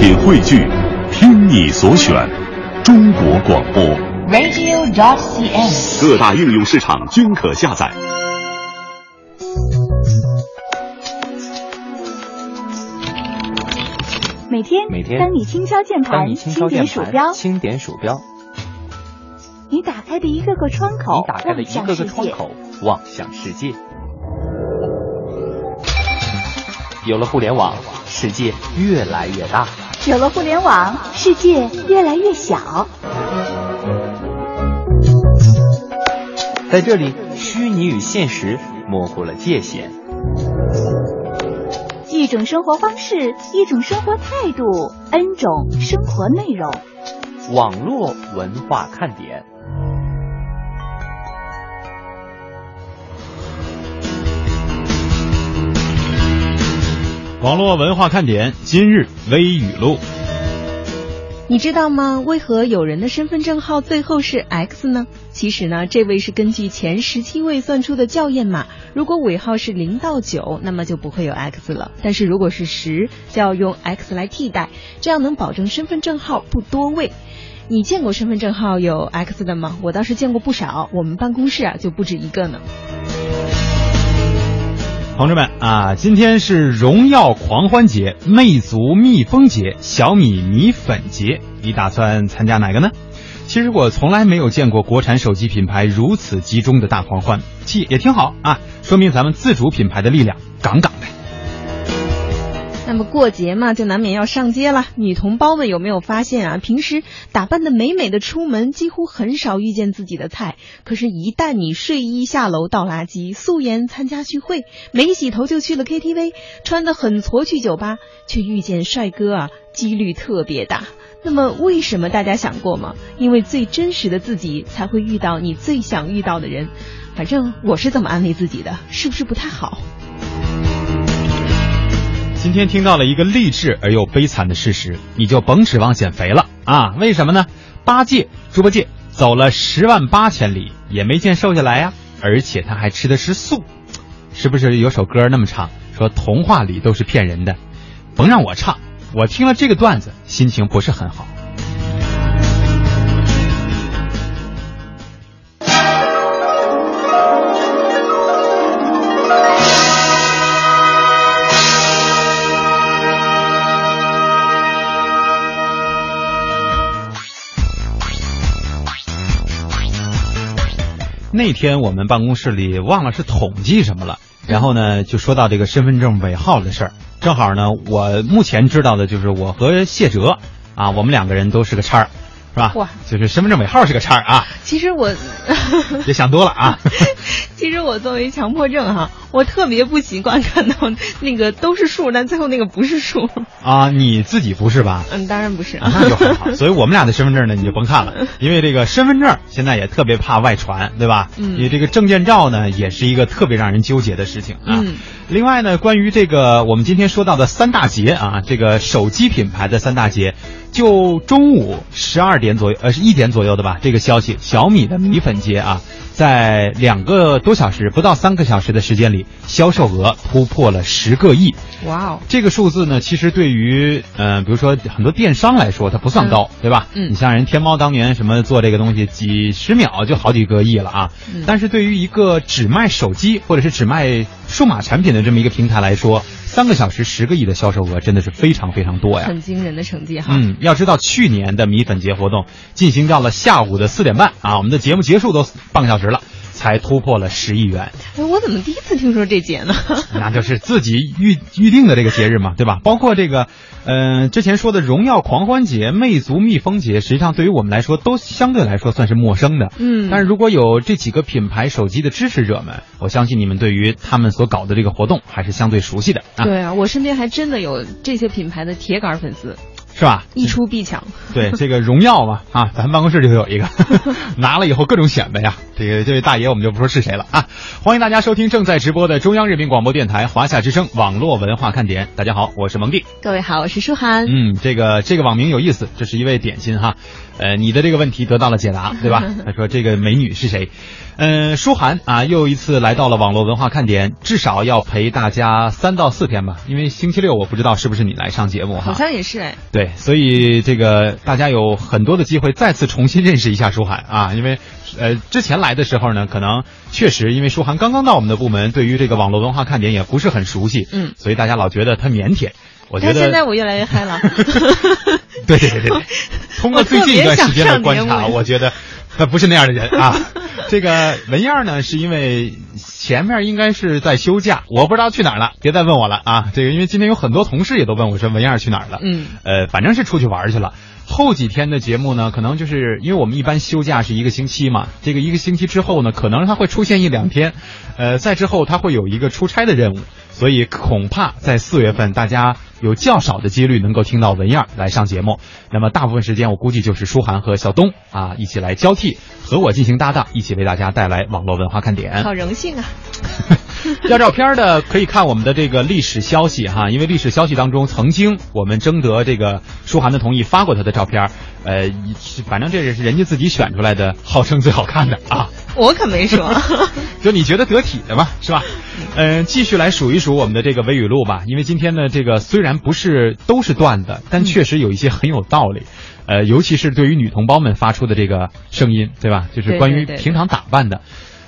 品汇聚，听你所选，中国广播。radio.dot.cn，。各大应用市场均可下载。每天，每天当你轻敲键盘，当你轻敲键盘，点鼠标，轻点鼠标，你打开的一个个窗口，你打开的一个个窗口，望向世界。有了互联网，世界越来越大。有了互联网，世界越来越小。在这里，虚拟与现实模糊了界限。一种生活方式，一种生活态度，N 种生活内容。网络文化看点。网络文化看点今日微语录。你知道吗？为何有人的身份证号最后是 X 呢？其实呢，这位是根据前十七位算出的校验码。如果尾号是零到九，那么就不会有 X 了。但是如果是十，就要用 X 来替代，这样能保证身份证号不多位。你见过身份证号有 X 的吗？我倒是见过不少，我们办公室啊就不止一个呢。同志们啊，今天是荣耀狂欢节、魅族蜜蜂节、小米米粉节，你打算参加哪个呢？其实我从来没有见过国产手机品牌如此集中的大狂欢，其也挺好啊，说明咱们自主品牌的力量杠杠的。那么过节嘛，就难免要上街了。女同胞们有没有发现啊？平时打扮的美美的出门，几乎很少遇见自己的菜。可是，一旦你睡衣下楼倒垃圾，素颜参加聚会，没洗头就去了 KTV，穿得很矬去酒吧，却遇见帅哥啊，几率特别大。那么，为什么大家想过吗？因为最真实的自己才会遇到你最想遇到的人。反正我是这么安慰自己的，是不是不太好？今天听到了一个励志而又悲惨的事实，你就甭指望减肥了啊！为什么呢？八戒、猪八戒走了十万八千里，也没见瘦下来呀、而且他还吃的是素，是不是有首歌那么唱？说童话里都是骗人的，甭让我唱，我听了这个段子，心情不是很好。那天我们办公室里忘了是统计什么了，然后呢就说到这个身份证尾号的事儿。正好呢，我目前知道的就是我和谢哲啊，我们两个人都是个叉儿，是吧？哇，就是身份证尾号是个叉儿啊，其实我，别想多了啊。其实我作为强迫症哈，我特别不习惯看到那个都是数，但最后那个不是数。啊，你自己不是吧？嗯，当然不是。啊那就很好。所以我们俩的身份证呢，你就甭看了，因为这个身份证现在也特别怕外传，对吧？嗯因为这个证件照呢，也是一个特别让人纠结的事情啊。嗯另外呢，关于这个我们今天说到的三大节啊，这个手机品牌的三大节，就中午十二点左右，呃，是一点左右的吧，这个消息，小米的米粉节啊。在两个多小时，不到三个小时的时间里，销售额突破了十个亿。哇哦，这个数字呢，其实对于呃，比如说很多电商来说，它不算高，对吧？嗯你像人天猫当年什么做这个东西，几十秒就好几个亿了啊。嗯但是对于一个只卖手机或者是只卖数码产品的这么一个平台来说，三个小时十个亿的销售额真的是非常非常多呀。很惊人的成绩哈。嗯，要知道去年的米粉节活动进行到了下午的四点半啊，我们的节目结束都半个小时了，才突破了十亿元。哎，我怎么第一次听说这节呢？那就是自己预预定的这个节日嘛，对吧？包括这个，呃，之前说的荣耀狂欢节、魅族蜜蜂节，实际上对于我们来说都相对来说算是陌生的。嗯但是如果有这几个品牌手机的支持者们，我相信你们对于他们所搞的这个活动还是相对熟悉的啊，对啊，我身边还真的有这些品牌的铁杆粉丝，是吧？一出必抢。对这个荣耀嘛，啊，咱办公室里头有一个，拿了以后各种显摆呀。这个这位大爷我们就不说是谁了啊。欢迎大家收听正在直播的中央人民广播电台华夏之声网络文化看点。大家好，我是蒙蒂。各位好，我是舒涵。嗯，这个这个网名有意思，这是一位点心哈，呃，你的这个问题得到了解答，对吧？他说这个美女是谁？嗯、舒涵啊，又一次来到了网络文化看点，至少要陪大家三到四天吧，因为星期六我不知道是不是你来上节目哈。好像也是哎，对，对，所以这个大家有很多的机会再次重新认识一下舒涵啊，因为呃之前来的时候呢，可能确实因为舒涵刚刚到我们的部门，对于这个网络文化看点也不是很熟悉，嗯所以大家老觉得他腼腆。我觉得现在我越来越嗨了。对对对通过最近一段时间的观察，我觉得他不是那样的人啊。这个文燕呢，是因为前面应该是在休假，我不知道去哪儿了，别再问我了啊。这个因为今天有很多同事也都问我说文燕去哪儿了，嗯，呃，反正是出去玩去了。后几天的节目呢，可能就是因为我们一般休假是一个星期嘛，这个一个星期之后呢，可能它会出现一两天，呃，再之后它会有一个出差的任务，所以恐怕在四月份大家有较少的几率能够听到文燕儿来上节目。那么大部分时间我估计就是舒涵和小东啊一起来交替，和我进行搭档，一起为大家带来网络文化看点。好荣幸啊！要照片的可以看我们的这个历史消息哈，因为历史消息当中曾经我们征得这个舒涵的同意发过他的照片，呃，一反正这也是人家自己选出来的，号称最好看的啊，我可没说。就你觉得得体的嘛，是吧？嗯、继续来数一数我们的这个微语录吧，因为今天呢，这个虽然不是都是段子，但确实有一些很有道理。呃，尤其是对于女同胞们发出的这个声音，对吧？就是关于平常打扮的。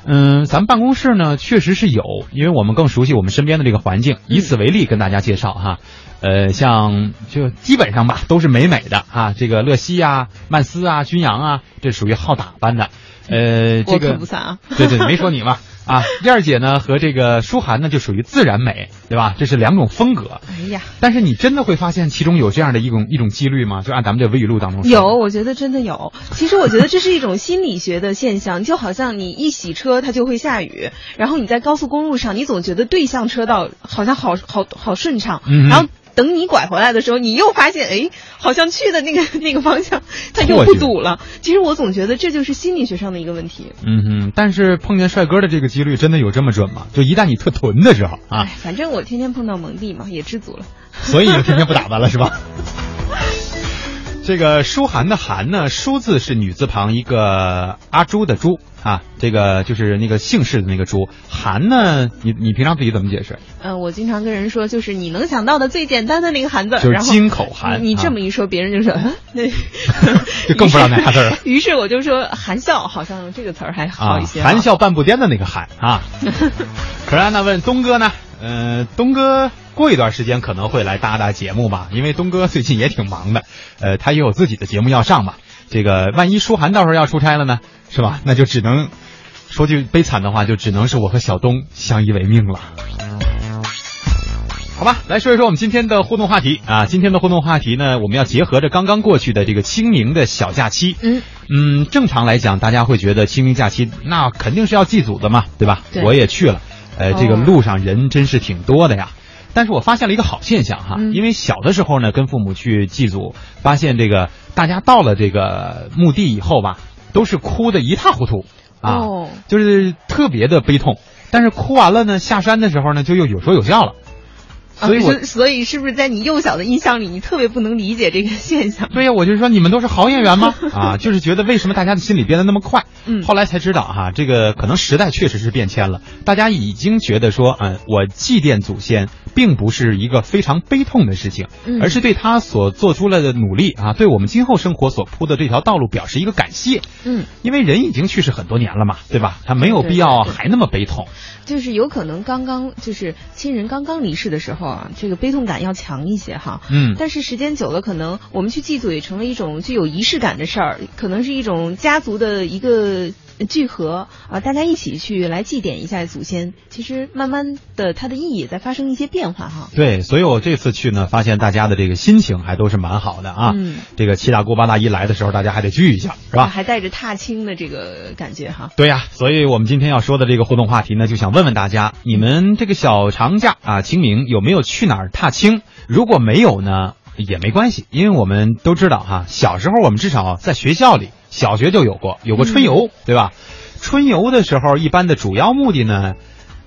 嗯，咱们办公室呢确实是有，因为我们更熟悉我们身边的这个环境。以此为例，跟大家介绍哈，呃，像就基本上吧，都是美美的啊，这个乐西啊、曼斯啊、君阳啊，这属于好打扮的。呃，这个可不算啊。对对，没说你嘛 啊，燕儿姐呢和这个舒涵呢就属于自然美，对吧？这是两种风格。哎呀，但是你真的会发现其中有这样的一种一种几率吗？就按咱们这微语录当中有，我觉得真的有。其实我觉得这是一种心理学的现象，就好像你一洗车，它就会下雨，然后你在高速公路上，你总觉得对向车道好像好好好顺畅，嗯然后。等你拐回来的时候，你又发现，哎，好像去的那个 那个方向，它又不堵了。其实我总觉得这就是心理学上的一个问题。嗯哼，但是碰见帅哥的这个几率真的有这么准吗？就一旦你特囤的时候啊哎，，反正我天天碰到蒙蒂嘛，也知足了。所以就天天不打扮了是吧？这个舒涵的涵呢，舒字是女字旁一个阿朱的朱啊，这个就是那个姓氏的那个朱。涵呢，你你平常自己怎么解释？嗯、我经常跟人说，就是你能想到的最简单的那个含字，就是金口含你这么一说，别人就说，就更不知道哪俩字了。于是我就说含笑，好像这个词儿还好啊一些、，含。笑半步颠的那个含啊。可是安娜问东哥呢？呃，东哥过一段时间可能会来搭搭节目吧，因为东哥最近也挺忙的，呃，他也有自己的节目要上嘛。这个万一舒涵到时候要出差了呢，是吧？那就只能说句悲惨的话，就只能是我和小东相依为命了。好吧，来说一说我们今天的互动话题啊。今天的互动话题呢，我们要结合着刚刚过去的这个清明的小假期，嗯嗯，正常来讲，大家会觉得清明假期那肯定是要祭祖的嘛，对吧？对我也去了，呃，这个哦路上人真是挺多的呀。但是我发现了一个好现象哈，嗯因为小的时候呢，跟父母去祭祖，发现这个大家到了这个墓地以后吧，都是哭的一塌糊涂啊，哦就是特别的悲痛。但是哭完了呢，下山的时候呢，就又有说有笑了。所以是所以是不是在你幼小的印象里，你特别不能理解这个现象？对呀、我就说你们都是好演员吗？啊，就是觉得为什么大家的心里变得那么快？嗯后来才知道哈、这个可能时代确实是变迁了，大家已经觉得说，嗯，我祭奠祖先并不是一个非常悲痛的事情，嗯而是对他所做出来的努力啊，对我们今后生活所铺的这条道路表示一个感谢。嗯，因为人已经去世很多年了嘛，对吧？他没有必要还那么悲痛。就是有可能刚刚就是亲人刚刚离世的时候啊，这个悲痛感要强一些哈。嗯，但是时间久了，可能我们去祭祖也成了一种具有仪式感的事儿，可能是一种家族的一个聚合啊，大家一起去来祭奠一下祖先。其实慢慢的，它的意义也在发生一些变化哈。对，所以我这次去呢，发现大家的这个心情还都是蛮好的啊。嗯这个七大姑八大姨来的时候，大家还得聚一下，是吧？还带着踏青的这个感觉哈。对呀、所以我们今天要说的这个互动话题呢，就想问问大家，你们这个小长假啊，清明有没有去哪儿踏青？如果没有呢，也没关系，因为我们都知道哈，小时候我们至少在学校里，小学就有过，有过春游，对吧？春游的时候，一般的主要目的呢，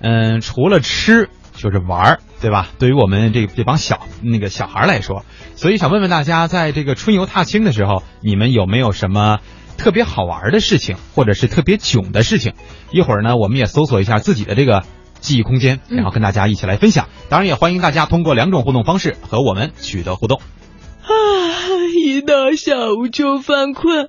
嗯，除了吃就是玩儿，对吧？对于我们这这帮小那个小孩来说，所以想问问大家，在这个春游踏青的时候，你们有没有什么特别好玩的事情，或者是特别囧的事情？一会儿呢，我们也搜索一下自己的这个记忆空间，嗯然后跟大家一起来分享。当然，也欢迎大家通过两种互动方式和我们取得互动。啊，一到下午就犯困，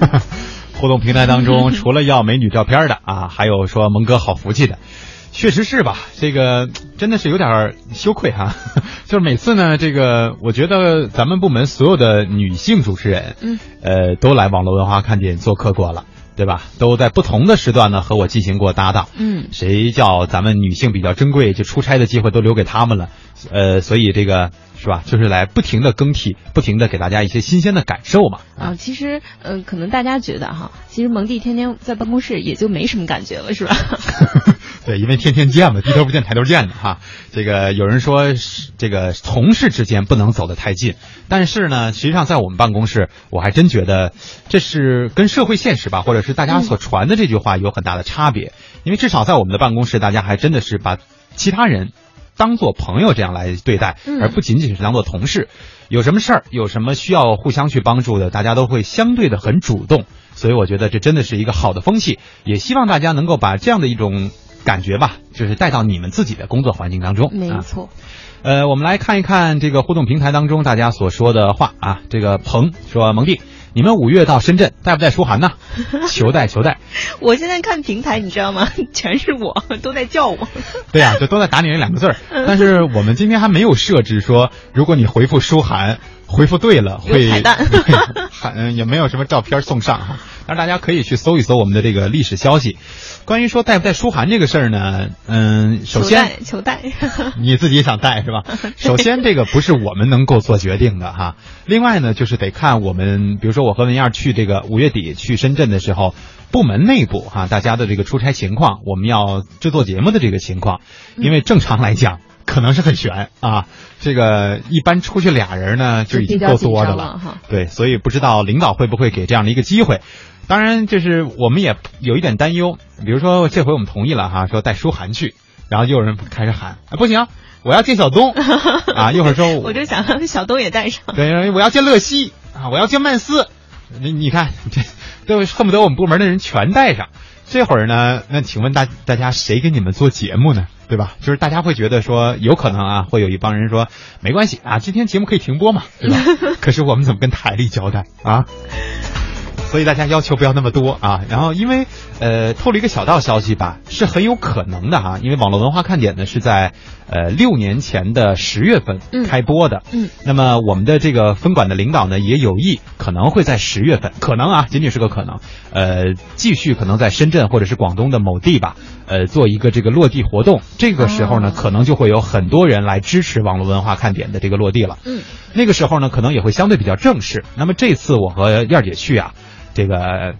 互动平台当中，除了要美女照片的啊，还有说蒙哥好福气的，确实是吧？这个真的是有点羞愧哈、就是每次呢，这个我觉得咱们部门所有的女性主持人，嗯，呃，都来网络文化看点做客过了。对吧？都在不同的时段呢和我进行过搭档。嗯，谁叫咱们女性比较珍贵，就出差的机会都留给他们了。呃，所以这个是吧？就是来不停的更替，不停的给大家一些新鲜的感受嘛。啊，其实呃，可能大家觉得哈，其实蒙蒂天天在办公室也就没什么感觉了，是吧？对，因为天天见嘛，低头不见抬头见的哈。这个有人说是这个同事之间不能走得太近，但是呢，实际上在我们办公室，我还真觉得这是跟社会现实吧，或者是大家所传的这句话有很大的差别。因为至少在我们的办公室，大家还真的是把其他人当做朋友这样来对待，嗯而不仅仅是当做同事。有什么事儿，有什么需要互相去帮助的，大家都会相对的很主动。所以我觉得这真的是一个好的风气，也希望大家能够把这样的一种感觉吧，就是带到你们自己的工作环境当中。啊没错，呃，我们来看一看这个互动平台当中大家所说的话啊。这个鹏说：“蒙蒂，你们五月到深圳带不带书涵呢？求带求带。我现在看平台，你知道吗？全是我，都在叫我。对呀、就都在打你那两个字儿。但是我们今天还没有设置说，如果你回复书涵，回复对了会有彩蛋也没有什么照片送上哈。但是大家可以去搜一搜我们的这个历史消息。关于说带不带书函这个事儿呢，嗯，首先求带。你自己想带是吧？首先，这个不是我们能够做决定的哈。另外呢，就是得看我们，比如说我和文燕去这个五月底去深圳的时候，部门内部哈大家的这个出差情况，我们要制作节目的这个情况，因为正常来讲。可能是很悬啊，这个一般出去俩人呢就已经够多的了哈对，所以不知道领导会不会给这样的一个机会。当然，就是我们也有一点担忧，比如说这回我们同意了哈，说带舒涵去，然后又有人开始喊，啊、不行，我要见小东 啊，一会儿说 我就想让小东也带上。对，我要见乐西啊，我要见曼斯，你你看这都恨不得我们部门的人全带上。这会儿呢，那请问大大家谁给你们做节目呢？对吧？就是大家会觉得说，有可能啊，会有一帮人说，没关系啊，今天节目可以停播嘛，对吧？可是我们怎么跟台里交代啊？所以大家要求不要那么多啊。然后因为呃透了一个小道消息吧，是很有可能的哈、因为网络文化看点呢是在呃六年前的十月份嗯开播的，嗯，那么我们的这个分管的领导呢也有意可能会在十月份，可能啊仅仅是个可能，呃继续可能在深圳或者是广东的某地吧，呃做一个这个落地活动，这个时候呢、哦可能就会有很多人来支持网络文化看点的这个落地了，嗯，那个时候呢，可能也会相对比较正式。那么这次我和燕儿姐去啊，这个，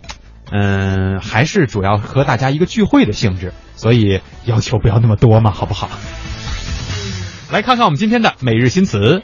嗯，还是主要和大家一个聚会的性质，所以要求不要那么多嘛，好不好？来看看我们今天的每日新词。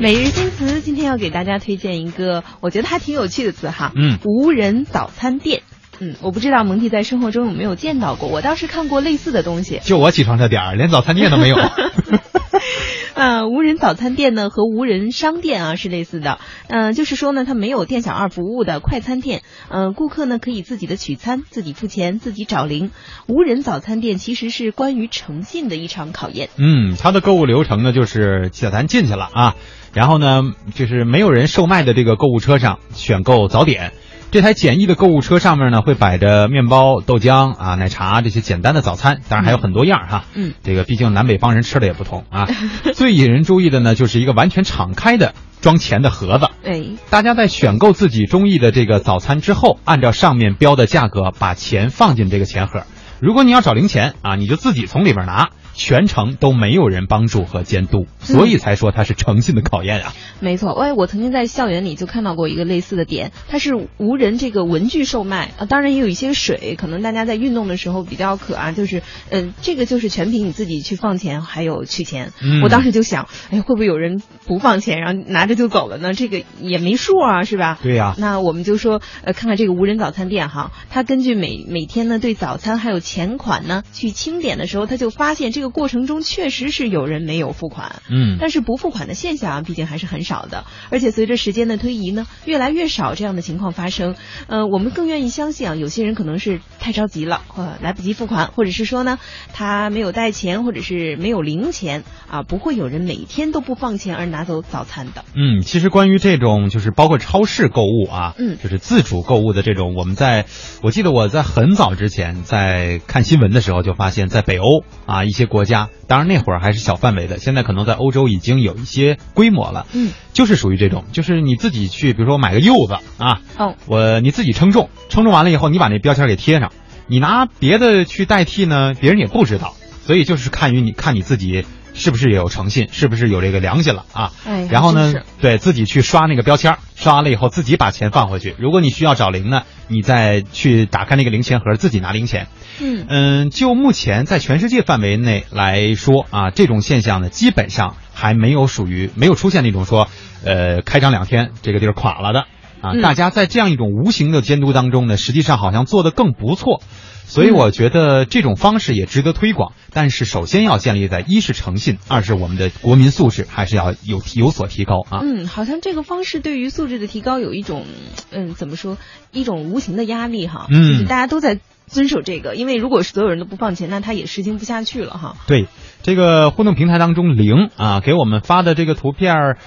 每日新词今天要给大家推荐一个我觉得还挺有趣的词哈，嗯无人早餐店。嗯，我不知道蒙蒂在生活中有没有见到过，我倒是看过类似的东西。就我起床这点儿，连早餐店都没有。呃，无人早餐店呢和无人商店啊是类似的，嗯、就是说呢，它没有店小二服务的快餐店，嗯、顾客呢可以自己的取餐，自己付钱，自己找零。无人早餐店其实是关于诚信的一场考验。嗯，它的购物流程呢，就是咱进去了啊，然后呢，就是没有人售卖的这个购物车上选购早点，这台简易的购物车上面呢，会摆着面包、豆浆啊、奶茶这些简单的早餐，当然还有很多样哈。嗯，这个毕竟南北方人吃的也不同啊。最引人注意的呢，就是一个完全敞开的装钱的盒子。哎，大家在选购自己中意的这个早餐之后，按照上面标的价格把钱放进这个钱盒。如果你要找零钱啊，你就自己从里边拿。全程都没有人帮助和监督，所以才说它是诚信的考验啊。没错，哎，我曾经在校园里就看到过一个类似的点，它是无人这个文具售卖啊，当然也有一些水，可能大家在运动的时候比较渴啊，就是嗯，这个就是全凭你自己去放钱还有取钱。嗯我当时就想，哎，会不会有人不放钱，然后拿着就走了呢？这个也没数啊，是吧？对呀、那我们就说，呃，看看这个无人早餐店哈，它根据每每天呢对早餐还有钱款呢去清点的时候，他就发现这个过程中确实是有人没有付款，嗯但是不付款的现象啊，毕竟还是很少的，而且随着时间的推移呢，越来越少这样的情况发生。呃，我们更愿意相信啊，有些人可能是太着急了，或来不及付款，或者是说呢，他没有带钱，或者是没有零钱啊，不会有人每天都不放钱而拿走早餐的。嗯，其实关于这种就是包括超市购物啊，嗯就是自主购物的这种，我们在我记得我在很早之前在看新闻的时候就发现，在北欧啊一些国家，当然那会儿还是小范围的，现在可能在欧洲已经有一些规模了，嗯，就是属于这种，就是你自己去，比如说我买个柚子啊，哦，我你自己称重，称重完了以后，你把那标签给贴上，你拿别的去代替呢，别人也不知道，所以就是看于你看你自己是不是也有诚信，是不是有这个良心了啊。哎，然后呢，对自己去刷那个标签，刷完了以后自己把钱放回去。如果你需要找零呢，你再去打开那个零钱盒，自己拿零钱。嗯嗯，就目前在全世界范围内来说啊，这种现象呢，基本上还没有属于没有出现那种说，呃，开张两天这个地儿垮了的啊。嗯大家在这样一种无形的监督当中呢，实际上好像做得更不错。所以我觉得这种方式也值得推广，但是首先要建立在一是诚信，二是我们的国民素质还是要有有所提高啊。嗯，好像这个方式对于素质的提高有一种，嗯，怎么说，一种无形的压力哈。嗯就是大家都在遵守这个，因为如果是所有人都不放钱，那他也实行不下去了哈。对，这个互动平台当中零啊给我们发的这个图片儿，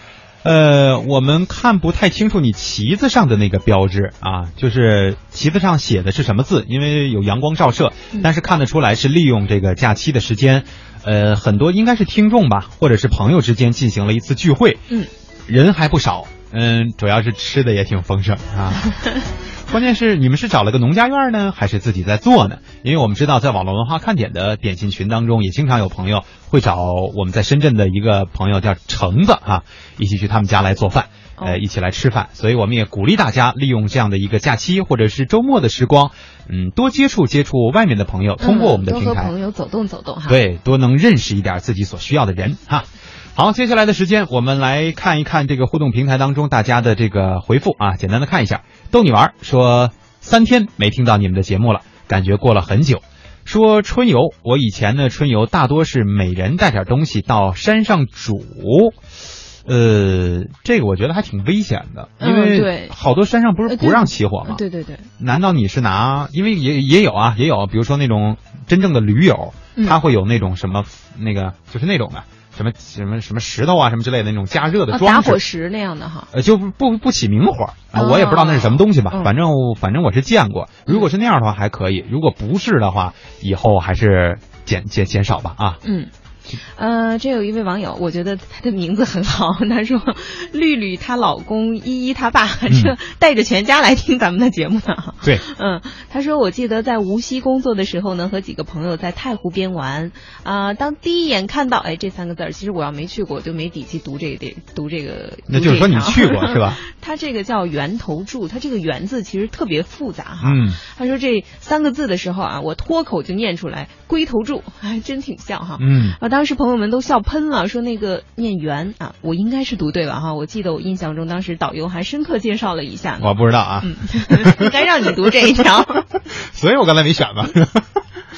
呃，我们看不太清楚你旗子上的那个标志啊，就是旗子上写的是什么字，因为有阳光照射，但是看得出来是利用这个假期的时间，呃，很多应该是听众吧，或者是朋友之间进行了一次聚会，嗯，人还不少，嗯，主要是吃的也挺丰盛啊。关键是你们是找了个农家院呢，还是自己在做呢？因为我们知道，在网络文化看点的点心群当中，也经常有朋友会找我们在深圳的一个朋友叫橙子啊，一起去他们家来做饭，哦呃，一起来吃饭。所以我们也鼓励大家利用这样的一个假期或者是周末的时光，嗯，多接触接触外面的朋友，通过我们的嗯平台，多和朋友走动走动哈。，对，多能认识一点自己所需要的人哈。好，接下来的时间我们来看一看这个互动平台当中大家的这个回复啊，简单的看一下。逗你玩儿说三天没听到你们的节目了，感觉过了很久。说春游，我以前呢春游大多是每人带点东西到山上煮，呃，这个我觉得还挺危险的，因嗯为对好多山上不是不让起火吗？对对对，难道你是拿？因为也也有啊，也有，比如说那种真正的驴友，嗯他会有那种什么那个就是那种的什么什么什么石头啊什么之类的那种加热的啊，装置。打火石那样的哈。呃，就不不不起明火啊，哦我也不知道那是什么东西吧，嗯反正反正我是见过。如果是那样的话还可以，如果不是的话，以后还是减减减少吧啊。嗯，呃，这有一位网友，我觉得他的名字很好。他说，绿绿她老公，依依她爸，这带着全家来听咱们的节目呢。对，嗯，他说，我记得在无锡工作的时候呢，和几个朋友在太湖边玩啊、当第一眼看到哎这三个字儿，其实我要没去过，我就没底气读这个读这个。那就是说你去过是吧？他这个叫源头柱，他这个源字其实特别复杂哈。嗯，他说这三个字的时候啊，我脱口就念出来，龟头柱，还真挺像哈。嗯啊，当时朋友们都笑喷了，说那个念圆啊，我应该是读对了哈。我记得我印象中当时导游还深刻介绍了一下。我不知道啊，嗯，应该让你读这一条。所以我刚才没选嘛。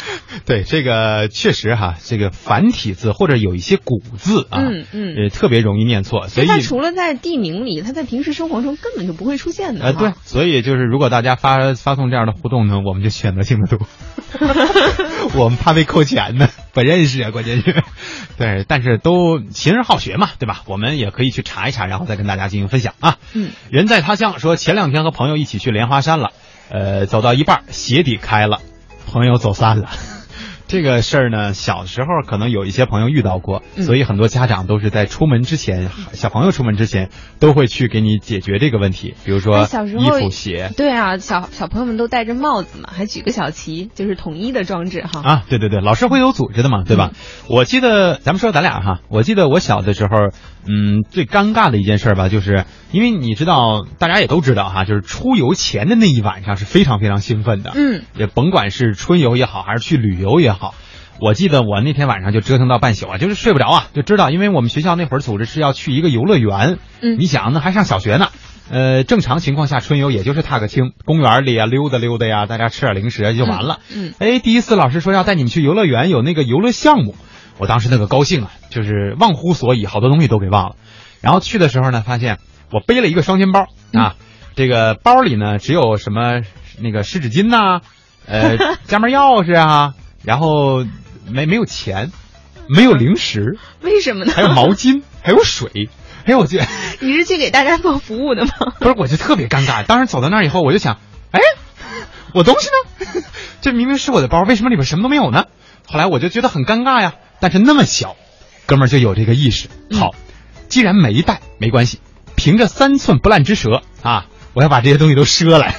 对，这个确实哈，这个繁体字或者有一些古字啊，嗯嗯呃，特别容易念错，所以它除了在地名里，它在平时生活中根本就不会出现的。呃，对，所以就是如果大家发发送这样的互动呢，我们就选择性的读，我们怕被扣钱呢，不认识啊，关键是，对，但是都勤而好学嘛，对吧？我们也可以去查一查，然后再跟大家进行分享啊。嗯，人在他乡说前两天和朋友一起去莲花山了，呃，走到一半鞋底开了，朋友走散了。这个事儿呢，小时候可能有一些朋友遇到过，嗯所以很多家长都是在出门之前，小朋友出门之前都会去给你解决这个问题，比如说哎小时衣服、鞋对啊，小小朋友们都戴着帽子嘛，还举个小旗，就是统一的装置哈。啊，对对对，老师会有组织的嘛，对吧？嗯我记得咱们说咱俩哈，我记得我小的时候，嗯，最尴尬的一件事吧，就是因为你知道，大家也都知道哈，就是出游前的那一晚上是非常非常兴奋的，嗯，也甭管是春游也好，还是去旅游也好。我记得我那天晚上就折腾到半宿啊，就是睡不着啊，就知道，因为我们学校那会儿组织是要去一个游乐园，嗯你想那还上小学呢，呃，正常情况下春游也就是踏个青，公园里啊溜达溜达呀，大家吃点零食啊就完了。嗯哎，第一次老师说要带你们去游乐园，有那个游乐项目，我当时那个高兴啊，就是忘乎所以，好多东西都给忘了。然后去的时候呢，发现我背了一个双肩包啊，这个包里呢只有什么那个湿纸巾呐、呃，家门钥匙啊，然后没没有钱，没有零食，为什么呢？还有毛巾，还有水。哎，我去 你是去给大家做服务的吗？不是，我就特别尴尬。当时走到那儿以后，我就想，哎，我东西呢？这明明是我的包，为什么里面什么都没有呢？后来我就觉得很尴尬呀。但是那么小，哥们儿就有这个意识。好，既然没带，没关系，凭着三寸不烂之舌啊，我要把这些东西都赊来。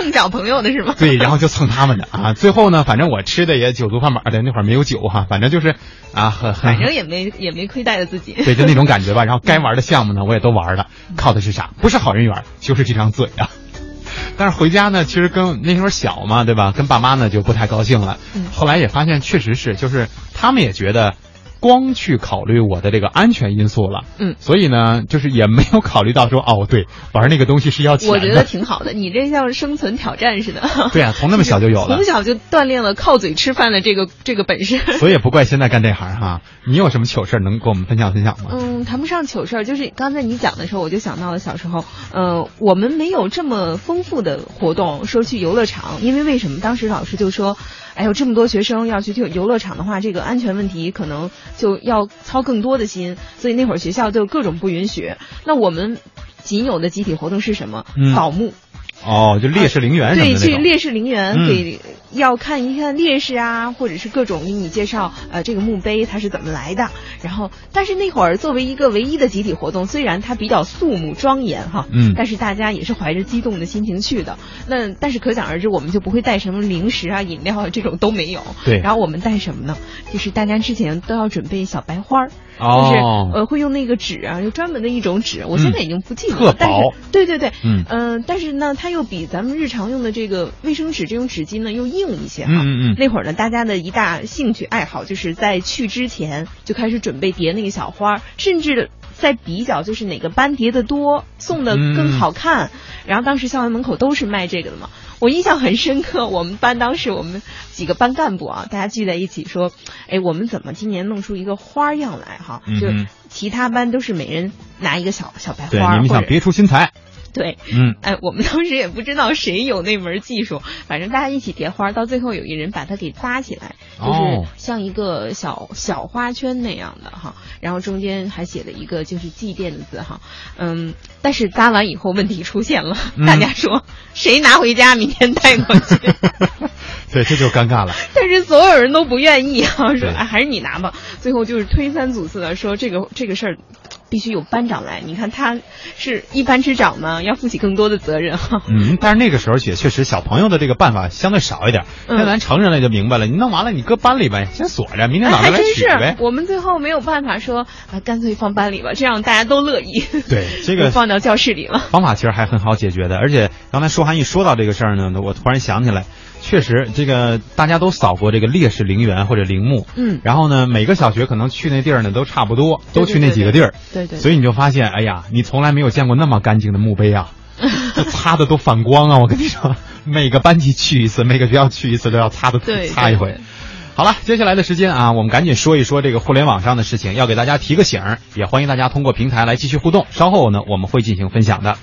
蹭找朋友的是吗？对，然后就蹭他们的啊。最后呢，反正我吃的也酒足饭饱的，那会儿没有酒哈，反正就是啊，反正也没也没亏待了自己。对，就那种感觉吧。然后该玩的项目呢，我也都玩了，靠的是啥？不是好人缘，就是这张嘴啊。但是回家呢，其实跟那时候小嘛，对吧？跟爸妈呢就不太高兴了。嗯后来也发现，确实是，就是他们也觉得。光去考虑我的这个安全因素了，嗯所以呢，就是也没有考虑到说，哦，对，玩那个东西是要钱的。我觉得挺好的，你这像生存挑战似的。对啊，从那么小就有了从，小就锻炼了靠嘴吃饭的这个这个本事。所以也不怪现在干这行哈。你有什么糗事儿能跟我们分享分享吗？嗯，谈不上糗事儿，就是刚才你讲的时候，我就想到了小时候，呃，我们没有这么丰富的活动，说去游乐场，因为为什么？当时老师就说，哎呦，这么多学生要去游乐场的话，这个安全问题可能就要操更多的心，所以那会儿学校就各种不允许。那我们仅有的集体活动是什么？嗯扫墓。哦，就烈士陵园对。去烈士陵园嗯给、要看一看烈士啊，或者是各种给你介绍呃这个墓碑它是怎么来的。然后，但是那会儿作为一个唯一的集体活动，虽然它比较肃穆庄严哈，嗯但是大家也是怀着激动的心情去的。那但是可想而知，我们就不会带什么零食啊、饮料啊这种都没有。对然后我们带什么呢？就是大家之前都要准备小白花儿。哦就是呃，会用那个纸啊，有专门的一种纸，我现在已经不记得了。特但是薄对对对，嗯呃但是呢，它又比咱们日常用的这个卫生纸这种纸巾呢又硬一些哈。嗯嗯嗯那会儿呢，大家的一大兴趣爱好就是在去之前就开始准备叠那个小花儿，甚至在比较就是哪个班叠的多，送的更好看。然后当时校园门口都是卖这个的嘛。我印象很深刻，我们班当时我们几个班干部啊，大家聚在一起说，哎，我们怎么今年弄出一个花样来哈？就其他班都是每人拿一个小小白，花你们想别出心裁。对，嗯，哎，我们当时也不知道谁有那门技术，反正大家一起叠花，到最后有一人把它给扎起来，就是哦像一个小小花圈那样的哈，然后中间还写了一个就是祭奠的字哈，嗯，但是扎完以后问题出现了，嗯大家说谁拿回家明天带过去，对，这就尴尬了。但是所有人都不愿意啊，说对哎还是你拿吧，最后就是推三阻四的说这个这个事儿。必须有班长来，你看他是一班之长嘛，要负起更多的责任哈。嗯，但是那个时候也确实小朋友的这个办法相对少一点。嗯现在咱成人了就明白了，你弄完了你搁班里呗，先锁着，明天哎，早上来取呗。，我们最后没有办法说啊，干脆放班里吧，这样大家都乐意。对，这就个放到教室里了。方法其实还很好解决的，而且刚才舒涵一说到这个事儿呢，我突然想起来，确实这个大家都扫过这个烈士陵园或者陵墓，嗯然后呢，每个小学可能去那地儿呢都差不多，都去那几个地儿，对对，所以你就发现，哎呀，你从来没有见过那么干净的墓碑啊，这擦的都反光啊！我跟你说，每个班级去一次，每个学校去一次都要擦的 擦一回。好了，接下来的时间啊，我们赶紧说一说这个互联网上的事情，要给大家提个醒儿，也欢迎大家通过平台来继续互动。稍后呢，我们会进行分享的。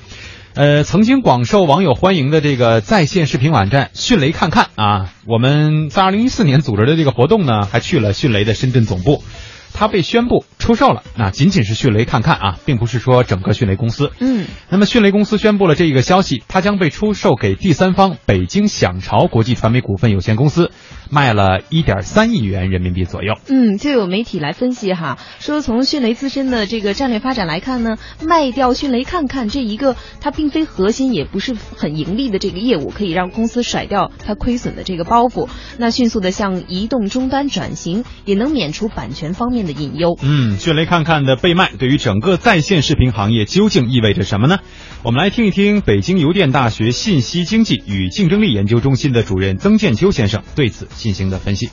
呃，曾经广受网友欢迎的这个在线视频网站迅雷看看啊，我们在二零一四年组织的这个活动呢，还去了迅雷的深圳总部。它被宣布出售了，那仅仅是迅雷看看啊，并不是说整个迅雷公司。嗯，那么迅雷公司宣布了这个消息，它将被出售给第三方北京享潮国际传媒股份有限公司，卖了一点三亿元人民币左右。嗯，就有媒体来分析哈，说从迅雷自身的这个战略发展来看呢，卖掉迅雷看看这一个它并非核心也不是很盈利的这个业务，可以让公司甩掉它亏损的这个包袱，那迅速的向移动终端转型，也能免除版权方面的隐忧。嗯，迅雷看看的被卖，对于整个在线视频行业究竟意味着什么呢？我们来听一听北京邮电大学信息经济与竞争力研究中心的主任曾建秋先生对此进行的分析。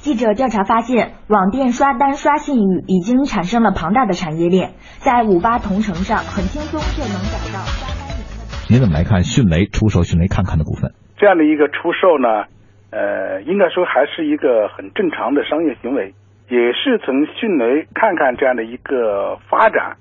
记者调查发现，网店刷单刷信誉已经产生了庞大的产业链，在五八同城上很轻松就能找到刷单员的。您怎么来看迅雷出售迅雷看看的股份？这样的一个出售呢，呃，应该说还是一个很正常的商业行为，也是从迅雷看看这样的一个发展，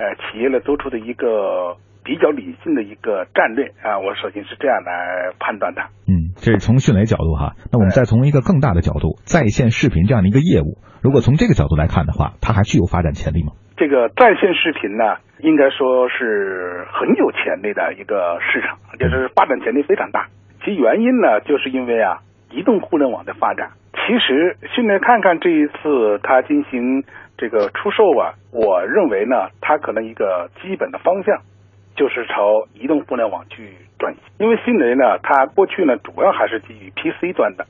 呃，企业呢做出的一个比较理性的一个战略啊。我首先是这样来判断的。嗯，这是从迅雷角度哈。那我们再从一个更大的角度，在线视频这样的一个业务，如果从这个角度来看的话，它还具有发展潜力吗？这个在线视频呢，应该说是很有潜力的一个市场，就是发展潜力非常大。其原因呢，就是因为啊，移动互联网的发展。其实迅雷看看这一次它进行这个出售啊，我认为呢，它可能一个基本的方向就是朝移动互联网去转型。因为迅雷呢，它过去呢主要还是基于 PC 端的，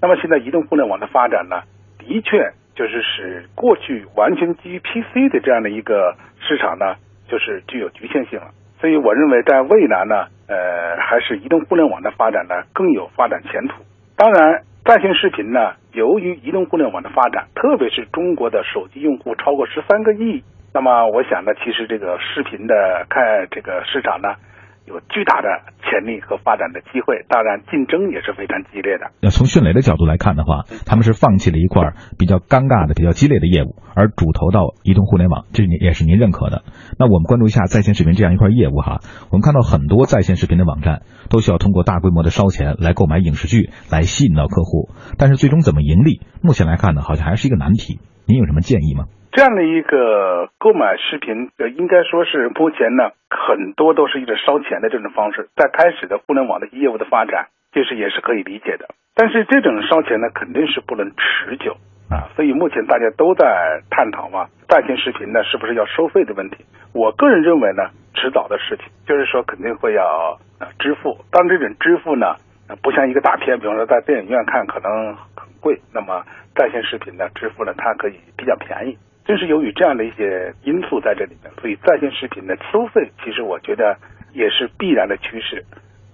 那么现在移动互联网的发展呢，的确就是使过去完全基于 PC 的这样的一个市场呢，就是具有局限性了。所以我认为在未来呢，呃，还是移动互联网的发展呢更有发展前途。当然，在线视频呢，由于移动互联网的发展，特别是中国的手机用户超过十三个亿，那么我想呢，其实这个视频的看这个市场呢，有巨大的潜力和发展的机会。当然，竞争也是非常激烈的。那从迅雷的角度来看的话，他们是放弃了一块比较尴尬的、比较激烈的业务，而主投到移动互联网，这也是您认可的。那我们关注一下在线视频这样一块业务哈，我们看到很多在线视频的网站都需要通过大规模的烧钱来购买影视剧，来吸引到客户，但是最终怎么盈利，目前来看呢，好像还是一个难题。您有什么建议吗？这样的一个购买视频，呃，应该说是目前呢，很多都是一种烧钱的这种方式。在开始的互联网的业务的发展，就是也是可以理解的。但是这种烧钱呢，肯定是不能持久啊。所以目前大家都在探讨嘛，在线视频呢是不是要收费的问题。我个人认为呢，迟早的事情，就是说肯定会要呃支付。当这种支付呢，不像一个大片，比方说在电影院看可能很贵，那么在线视频呢支付呢，它可以比较便宜。正是由于这样的一些因素在这里面，所以在线视频的收费，其实我觉得也是必然的趋势。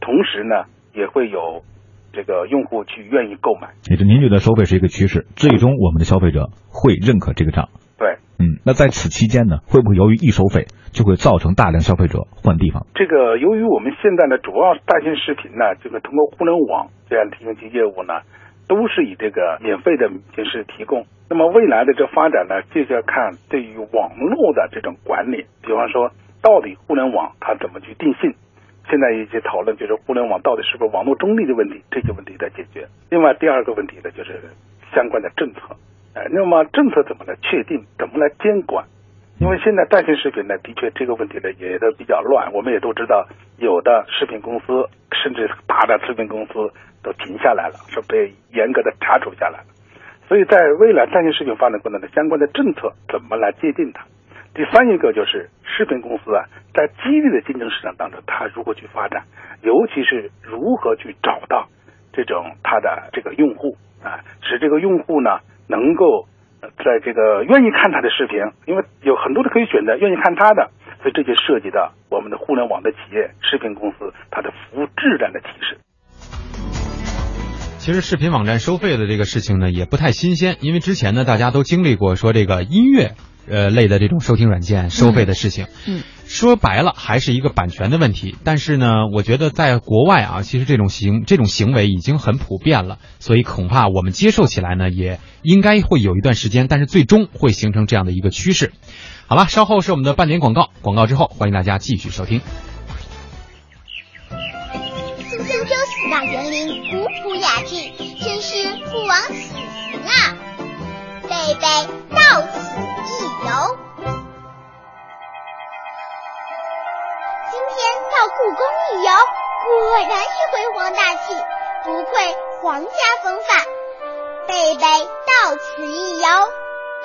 同时呢，也会有这个用户去愿意购买。也就您觉得收费是一个趋势，最终我们的消费者会认可这个账。对，嗯，那在此期间呢，会不会由于一收费，就会造成大量消费者换地方？这个由于我们现在的主要在线视频呢，这个通过互联网这样提供其业务呢，都是以这个免费的形式提供。那么未来的这发展呢，就是要看对于网络的这种管理，比方说到底互联网它怎么去定性。现在一些讨论就是互联网到底是不是网络中立的问题，这些问题在解决。另外第二个问题呢，就是相关的政策。呃，那么政策怎么来确定，怎么来监管？因为现在在线视频呢，的确这个问题呢也都比较乱。我们也都知道，有的视频公司甚至大的视频公司都停下来了，是被严格的查处下来了。所以在未来在线视频发展过程中，相关的政策怎么来界定它？第三一个就是视频公司啊，在激烈的竞争市场当中，它如何去发展，尤其是如何去找到这种它的这个用户啊，使这个用户呢能够在这个愿意看它的视频，因为有很多的可以选择，愿意看它的，所以这就涉及到我们的互联网的企业、视频公司它的服务质量的提升。其实视频网站收费的这个事情呢，也不太新鲜，因为之前呢，大家都经历过说这个音乐呃类的这种收听软件收费的事情。嗯，说白了还是一个版权的问题。但是呢，我觉得在国外啊，其实这种行这种行为已经很普遍了，所以恐怕我们接受起来呢，也应该会有一段时间，但是最终会形成这样的一个趋势。好了，稍后是我们的半点广告，广告之后欢迎大家继续收听。园林，古朴雅致，真是不枉此行啊！贝贝到此一游。今天到故宫一游，果然是辉煌大气，不愧皇家风范。贝贝到此一游，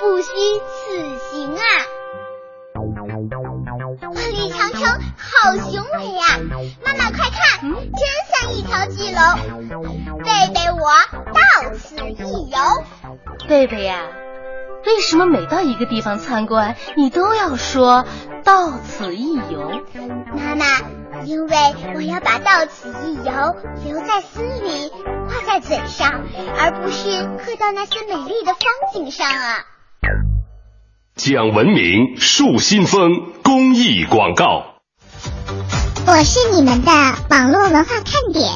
不虚此行啊！万里长城好雄伟呀、妈妈快看，真像一条巨龙。贝贝我到此一游。贝贝呀、为什么每到一个地方参观，你都要说到此一游？妈妈，因为我要把到此一游留在心里，挂在嘴上，而不是刻到那些美丽的风景上啊。讲文明树新风公益广告。我是你们的网络文化看点，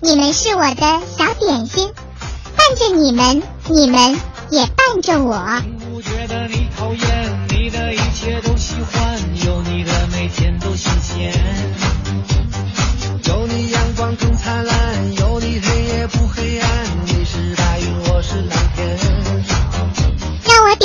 你们是我的小点心，伴着你们，你们也伴着我。不觉得你讨厌，你的一切都喜欢，有你的每天都新鲜，有你阳光更灿烂，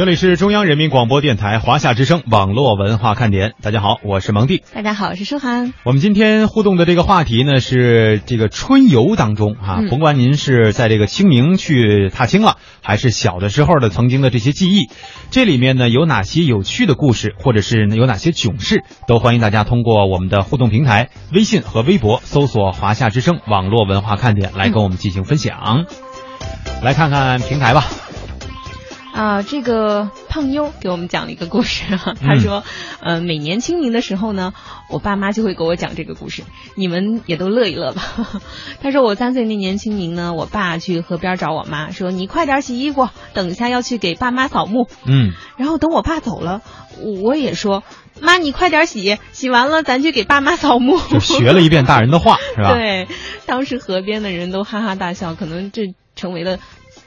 这里是中央人民广播电台华夏之声网络文化看点，大家好，我是蒙蒂。大家好，我是舒涵。我们今天互动的这个话题呢是这个春游当中啊，嗯甭管您是在这个清明去踏青了，还是小的时候的曾经的这些记忆，这里面呢有哪些有趣的故事，或者是有哪些囧事，都欢迎大家通过我们的互动平台微信和微博搜索“华夏之声网络文化看点”来跟我们进行分享。来看看平台吧。啊，这个胖妞给我们讲了一个故事啊，她说，呃，每年清明的时候呢，我爸妈就会给我讲这个故事，你们也都乐一乐吧。她说我三岁那年清明呢，我爸去河边找我妈，说你快点洗衣服，等一下要去给爸妈扫墓。嗯，然后等我爸走了，我也说妈你快点洗，洗完了咱去给爸妈扫墓。就学了一遍大人的话，是吧？对，当时河边的人都哈哈大笑，可能这成为了。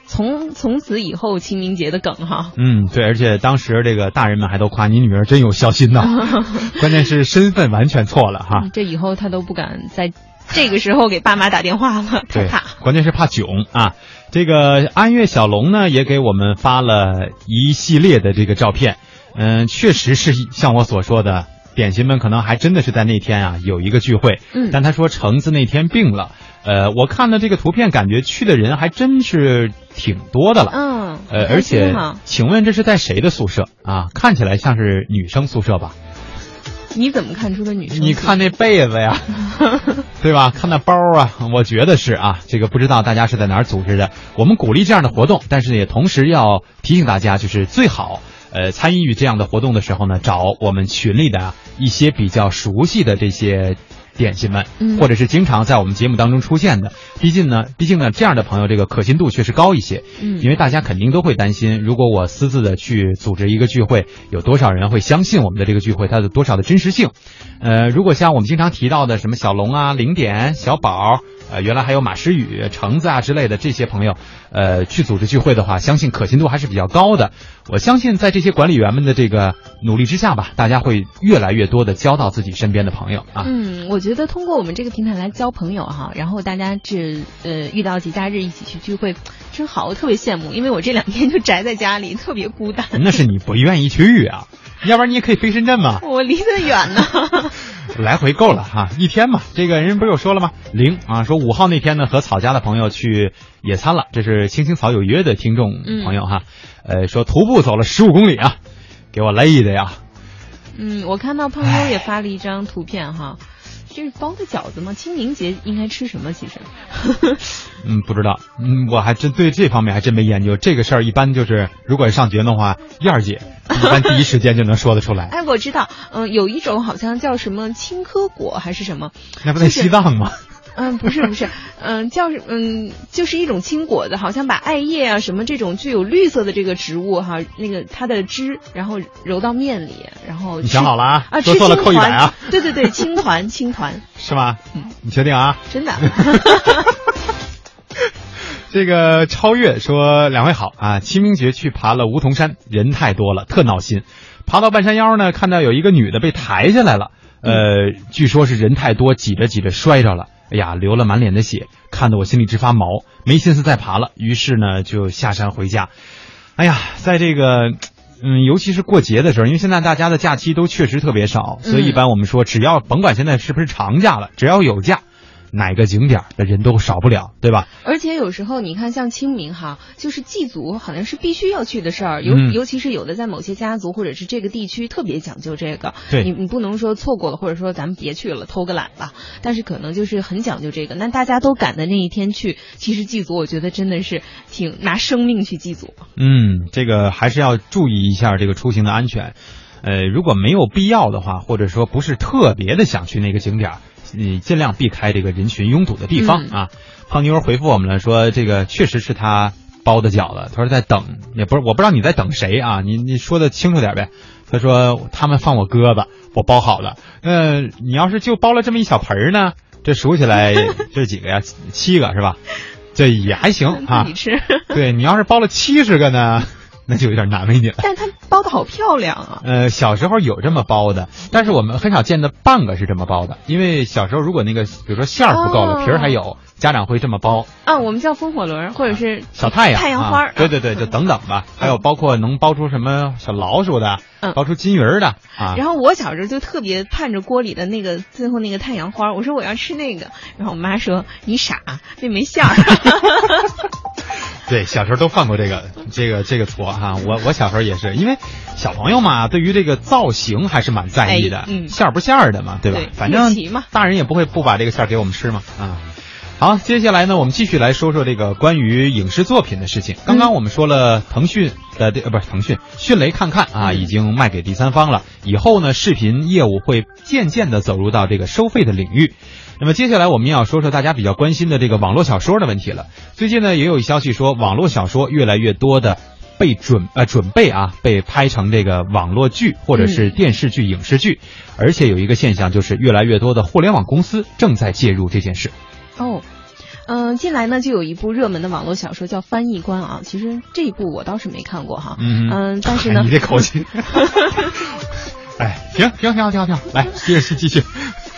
从从此以后清明节的梗哈，嗯，对，而且当时这个大人们还都夸你女儿真有孝心呐，关键是身份完全错了哈。这以后他都不敢在这个时候给爸妈打电话了，害对怕。，关键是怕囧啊。这个安岳小龙呢，也给我们发了一系列的这个照片，嗯，确实是像我所说的，点心们可能还真的是在那天啊有一个聚会，嗯但他说橙子那天病了，呃，我看了这个图片，感觉去的人还真是挺多的了，嗯，呃，而且，请问这是在谁的宿舍啊？看起来像是女生宿舍吧？你怎么看出的女生？你看那被子呀，对吧？看那包啊，我觉得是啊，这个不知道大家是在哪儿组织的。我们鼓励这样的活动，但是也同时要提醒大家，就是最好呃参与这样的活动的时候呢，找我们群里的一些比较熟悉的这些。点心们，嗯或者是经常在我们节目当中出现的，毕竟呢，毕竟呢，这样的朋友这个可信度确实高一些。嗯因为大家肯定都会担心，如果我私自的去组织一个聚会，有多少人会相信我们的这个聚会，它的多少的真实性？呃，如果像我们经常提到的什么小龙啊、零点、小宝，呃，原来还有马诗雨、橙子啊之类的这些朋友，呃，去组织聚会的话，相信可信度还是比较高的。我相信在这些管理员们的这个努力之下吧，大家会越来越多的交到自己身边的朋友啊。嗯，我觉得通过我们这个平台来交朋友哈，然后大家这呃遇到节假日一起去聚会，真好，我特别羡慕，因为我这两天就宅在家里，特别孤单。那是你不愿意去啊，要不然你也可以飞深圳嘛。我离得远呢。来回够了哈，一天嘛。这个人不是有说了吗？零啊，说五号那天呢和草家的朋友去野餐了，这是青青草有约的听众朋友哈。呃，说徒步走了十五公里啊，给我累的呀。嗯，我看到胖妞也发了一张图片哈，这是包的饺子吗？清明节应该吃什么？其实，嗯，不知道，嗯，我还真对这方面还真没研究。这个事儿一般就是，如果上学的话，燕儿姐一般第一时间就能说得出来。哎，我知道，嗯、有一种好像叫什么青稞果还是什么，那不在西藏吗？嗯，不是不是，嗯，叫是嗯，就是一种青果子，好像把艾叶啊什么这种具有绿色的这个植物哈，那个它的汁，然后揉到面里，然后你想好了啊啊，多做了扣一百啊，对对对，青团青团，是吗？你确定啊？真的。这个超越说两位好啊，清明节去爬了梧桐山，人太多了，特闹心。爬到半山腰呢，看到有一个女的被抬下来了，呃，据说是人太多，挤着挤着摔着了，哎呀，流了满脸的血，看得我心里直发毛，没心思再爬了，于是呢就下山回家。哎呀，在这个。嗯，尤其是过节的时候，因为现在大家的假期都确实特别少，所以一般我们说，只要甭管现在是不是长假了，只要有假，哪个景点的人都少不了，对吧？而且有时候你看，像清明哈，就是祭祖好像是必须要去的事儿，尤、嗯尤其是有的在某些家族或者是这个地区特别讲究这个，对你你不能说错过了，或者说咱们别去了，偷个懒吧。但是可能就是很讲究这个，那大家都赶的那一天去，其实祭祖，我觉得真的是挺拿生命去祭祖。嗯，这个还是要注意一下这个出行的安全。呃，如果没有必要的话，或者说不是特别的想去那个景点儿，你尽量避开这个人群拥堵的地方、嗯啊。胖妞儿回复我们了，说这个确实是他包的饺子，他说在等，也不是我不知道你在等谁啊，你你说的清楚点呗。他说他们放我鸽子，我包好了。呃，你要是就包了这么一小盆儿呢，这数起来 这几个呀？七个是吧？这也还行啊你。吃，对你要是包了七十个呢，那就有点难为你了。但是它包的好漂亮啊。呃，小时候有这么包的，但是我们很少见的半个是这么包的，因为小时候如果那个，比如说馅儿不够了，哦皮儿还有，家长会这么包。啊，我们叫风火轮，或者是小太阳，太阳花啊，对对对，就等等吧。还有包括能包出什么小老鼠的，包出金鱼的啊。嗯然后我小时候就特别盼着锅里的那个最后那个太阳花，我说我要吃那个，然后我妈说你傻，那没馅儿。对，小时候都犯过这个这个这个错哈、我我小时候也是，因为小朋友嘛，对于这个造型还是蛮在意的，哎嗯馅儿不馅儿的嘛，对吧？对反正大人也不会不把这个馅儿给我们吃嘛啊。好，接下来呢，我们继续来说说这个关于影视作品的事情。刚刚我们说了腾讯的这呃不是腾讯，迅雷看看啊，已经卖给第三方了。以后呢，视频业务会渐渐的走入到这个收费的领域。那么接下来我们要说说大家比较关心的这个网络小说的问题了。最近呢，也有消息说，网络小说越来越多的被准呃准备啊被拍成这个网络剧或者是电视剧、影视剧，而且有一个现象就是越来越多的互联网公司正在介入这件事。哦，嗯、近来呢就有一部热门的网络小说叫《翻译官》啊，其实这一部我倒是没看过哈，嗯嗯但是呢，你这口气，哎，停停停停停，来接着继续。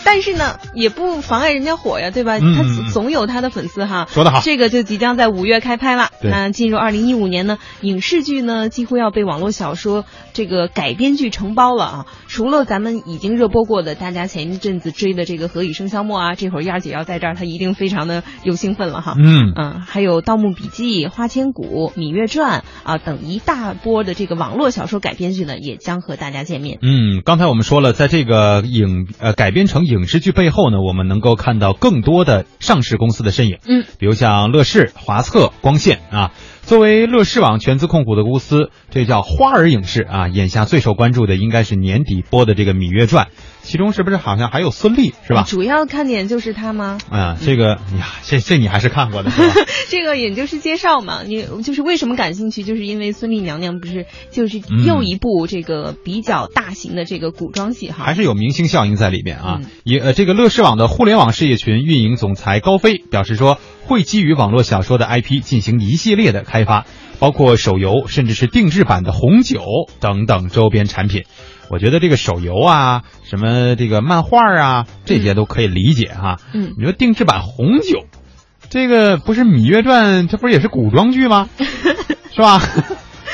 但是呢，也不妨碍人家火呀，对吧？嗯他总有他的粉丝哈。说得好这个就即将在五月开拍了。那进入二零一五年呢，影视剧呢几乎要被网络小说这个改编剧承包了啊。除了咱们已经热播过的，大家前一阵子追的这个《何以笙箫默》啊，这会儿燕儿姐要在这儿，她一定非常的又兴奋了哈。嗯嗯，还有《盗墓笔记》《花千骨》《芈月传》啊等一大波的这个网络小说改编剧呢，也将和大家见面。嗯，刚才我们说了，在这个影呃改编成影视剧背后呢，我们能够看到更多的上市公司的身影。嗯，比如像乐视、华策、光线啊。作为乐视网全资控股的公司，这叫花儿影视啊。眼下最受关注的应该是年底播的这个《芈月传》，其中是不是好像还有孙俪是吧？主要看点就是他吗？啊，这个呀，这这你还是看过的是吧？这个也就是介绍嘛，你就是为什么感兴趣，就是因为孙俪娘娘不是就是嗯又一部这个比较大型的这个古装戏哈，还是有明星效应在里面啊。嗯也呃，这个乐视网的互联网事业群运营总裁高飞表示说，会基于网络小说的 IP 进行一系列的开发，包括手游，甚至是定制版的红酒等等周边产品。我觉得这个手游啊，什么这个漫画啊，这些都可以理解哈。嗯你说定制版红酒，这个不是《芈月传》，这不是也是古装剧吗？是吧？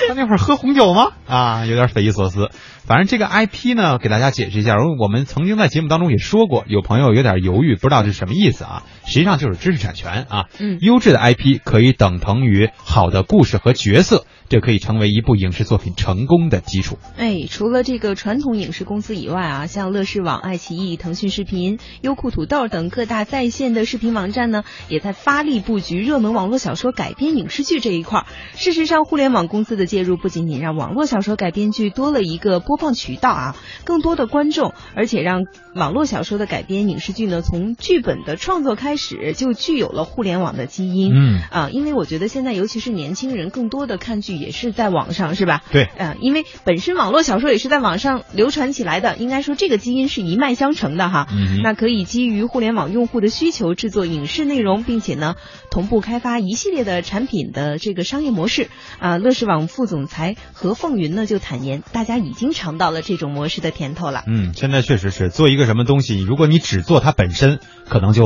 他那会儿喝红酒吗？啊，有点匪夷所思。反正这个 IP 呢，给大家解释一下。我们曾经在节目当中也说过，有朋友有点犹豫，不知道这是什么意思啊。实际上就是知识产权啊。嗯优质的 IP 可以等同于好的故事和角色，这可以成为一部影视作品成功的基础。哎，除了这个传统影视公司以外啊，像乐视网、爱奇艺、腾讯视频、优酷土豆等各大在线的视频网站呢，也在发力布局热门网络小说改编影视剧这一块儿。事实上，互联网公司的介入不仅仅让网络小说改编剧多了一个播放渠道啊，更多的观众，而且让网络小说的改编影视剧呢，从剧本的创作开始就具有了互联网的基因。嗯啊，因为我觉得现在尤其是年轻人，更多的看剧也是在网上，是吧？对呃，因为本身网络小说也是在网上流传起来的，应该说这个基因是一脉相承的哈。嗯那可以基于互联网用户的需求制作影视内容，并且呢同步开发一系列的产品的这个商业模式。啊，乐视网副总裁何凤云呢就坦言，大家已经尝到了这种模式的甜头了。嗯，现在确实是做一个什么东西，如果你只做它本身，可能就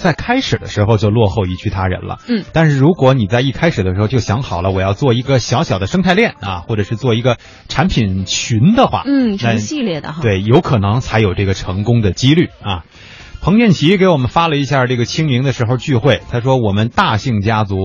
在开始的时候就落后于其他人了。嗯，但是如果你在一开始的时候就想好了，我要做一个小小的生态链啊，或者是做一个产品群的话，嗯，那成系列的哈。对，有可能才有这个成功的几率啊。彭建奇给我们发了一下这个清明的时候聚会，他说我们大姓家族，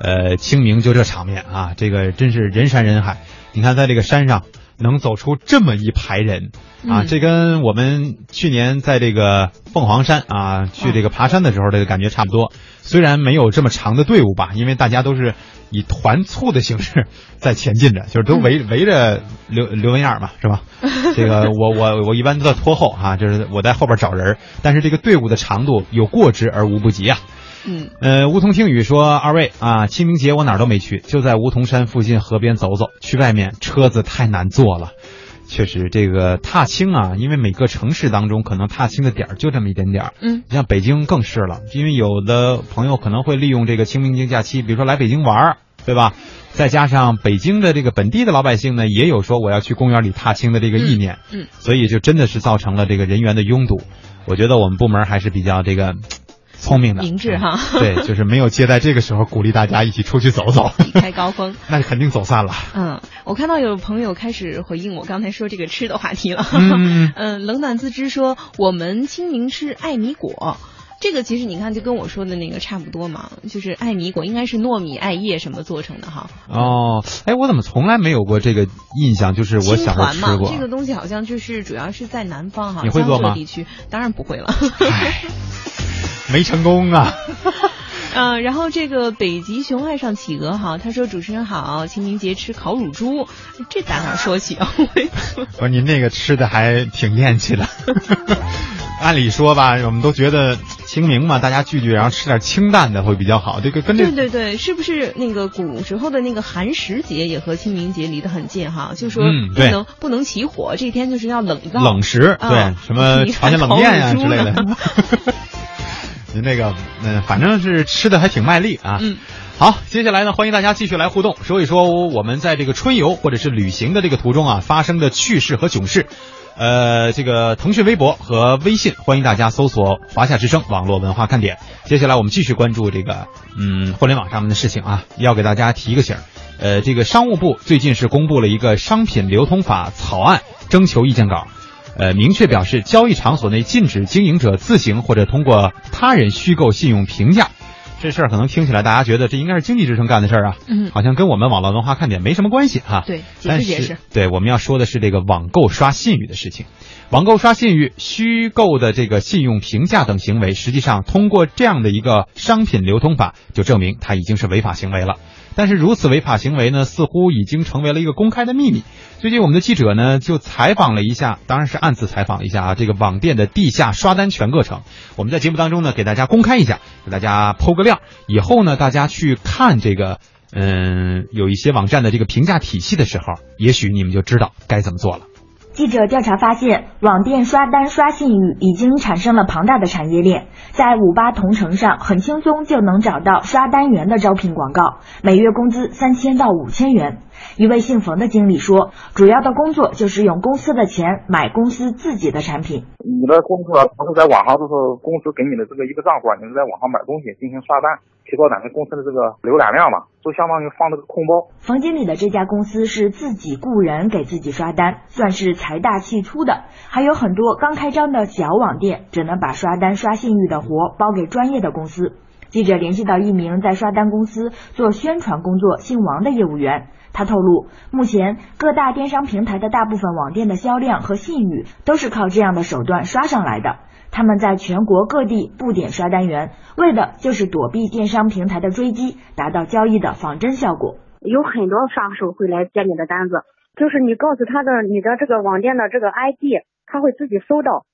呃，清明就这场面啊，这个真是人山人海。你看在这个山上能走出这么一排人啊，嗯这跟我们去年在这个凤凰山啊去这个爬山的时候的感觉差不多。虽然没有这么长的队伍吧，因为大家都是以团簇的形式在前进着，就是都围围着刘刘文燕嘛，是吧？这个我我我一般都在拖后啊，就是我在后边找人，但是这个队伍的长度有过之而无不及啊。嗯，呃，梧桐听雨说，二位啊，清明节我哪儿都没去，就在梧桐山附近河边走走。去外面车子太难坐了，确实这个踏青啊，因为每个城市当中可能踏青的点儿就这么一点点儿。嗯，像北京更是了，因为有的朋友可能会利用这个清明节假期，比如说来北京玩儿，对吧？再加上北京的这个本地的老百姓呢，也有说我要去公园里踏青的这个意念，嗯嗯所以就真的是造成了这个人员的拥堵。我觉得我们部门还是比较这个聪明的，明智哈对，就是没有接待这个时候鼓励大家一起出去走走，避开高峰。那肯定走散了。嗯，我看到有朋友开始回应我刚才说这个吃的话题了。嗯 嗯，冷暖自知说我们清明吃艾米果。这个其实你看，就跟我说的那个差不多嘛，就是艾米果应该是糯米、艾叶什么做成的哈。哦，哎，我怎么从来没有过这个印象？就是我小时候青团嘛，吃过这。个东西好像就是主要是在南方哈，你会做吗江浙地区当然不会了。没成功啊。嗯，然后这个北极熊爱上企鹅哈，他说主持人好，清明节吃烤乳猪，这打哪说起啊？我说您那个吃的还挺厌气的。按理说吧，我们都觉得清明嘛，大家聚聚，然后吃点清淡的会比较好。这个跟这对对对，是不是那个古时候的那个寒食节也和清明节离得很近哈？就说不能、不能起火，这天就是要冷灶冷食，啊对，什么你朝鲜冷面呀、烤乳猪之类的那个，嗯，反正是吃的还挺卖力啊。嗯。好，接下来呢，欢迎大家继续来互动，说一说我们在这个春游或者是旅行的这个途中啊发生的趣事和囧事。呃，这个腾讯微博和微信，欢迎大家搜索“华夏之声网络文化看点”。接下来我们继续关注这个嗯互联网上面的事情啊，要给大家提一个醒儿。呃，这个商务部最近是公布了一个商品流通法草案征求意见稿。呃，明确表示，交易场所内禁止经营者自行或者通过他人虚构信用评价。这事儿可能听起来大家觉得这应该是经济之声干的事儿啊，嗯好像跟我们网络文化看点没什么关系哈、对，解但释解释是。对，我们要说的是这个网购刷信誉的事情。网购刷信誉、虚构的这个信用评价等行为，实际上通过这样的一个商品流通法，就证明它已经是违法行为了。但是如此违法行为呢，似乎已经成为了一个公开的秘密。最近我们的记者呢就采访了一下，当然是暗自采访一下啊，这个网店的地下刷单全过程。我们在节目当中呢给大家公开一下，给大家剖个亮。以后呢，大家去看这个。嗯，有一些网站的这个评价体系的时候，也许你们就知道该怎么做了。记者调查发现，网店刷单刷信誉已经产生了庞大的产业链，在五八同城上很轻松就能找到刷单员的招聘广告，每月工资三千到五千元。一位姓冯的经理说，主要的工作就是用公司的钱买公司自己的产品。你的工作不是在网上，就是公司给你的这个一个账户，你是在网上买东西进行刷单，提高咱们公司的这个浏览量嘛，就相当于放了个空包。冯经理的这家公司是自己雇人给自己刷单，算是财大气粗的。还有很多刚开张的小网店，只能把刷单刷信誉的活包给专业的公司。记者联系到一名在刷单公司做宣传工作、姓王的业务员，他透露，目前各大电商平台的大部分网店的销量和信誉都是靠这样的手段刷上来的。他们在全国各地布点刷单员，为的就是躲避电商平台的追击，达到交易的仿真效果。有很多刷手会来接你的单子，就是你告诉他的你的这个网店的这个 ID，他会自己搜到。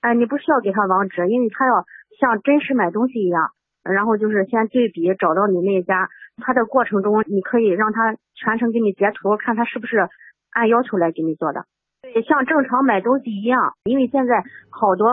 哎，你不需要给他网址，因为他要像真实买东西一样。然后就是先对比找到你那家，他的过程中你可以让他全程给你截图，看他是不是按要求来给你做的。对，像正常买东西一样，因为现在好多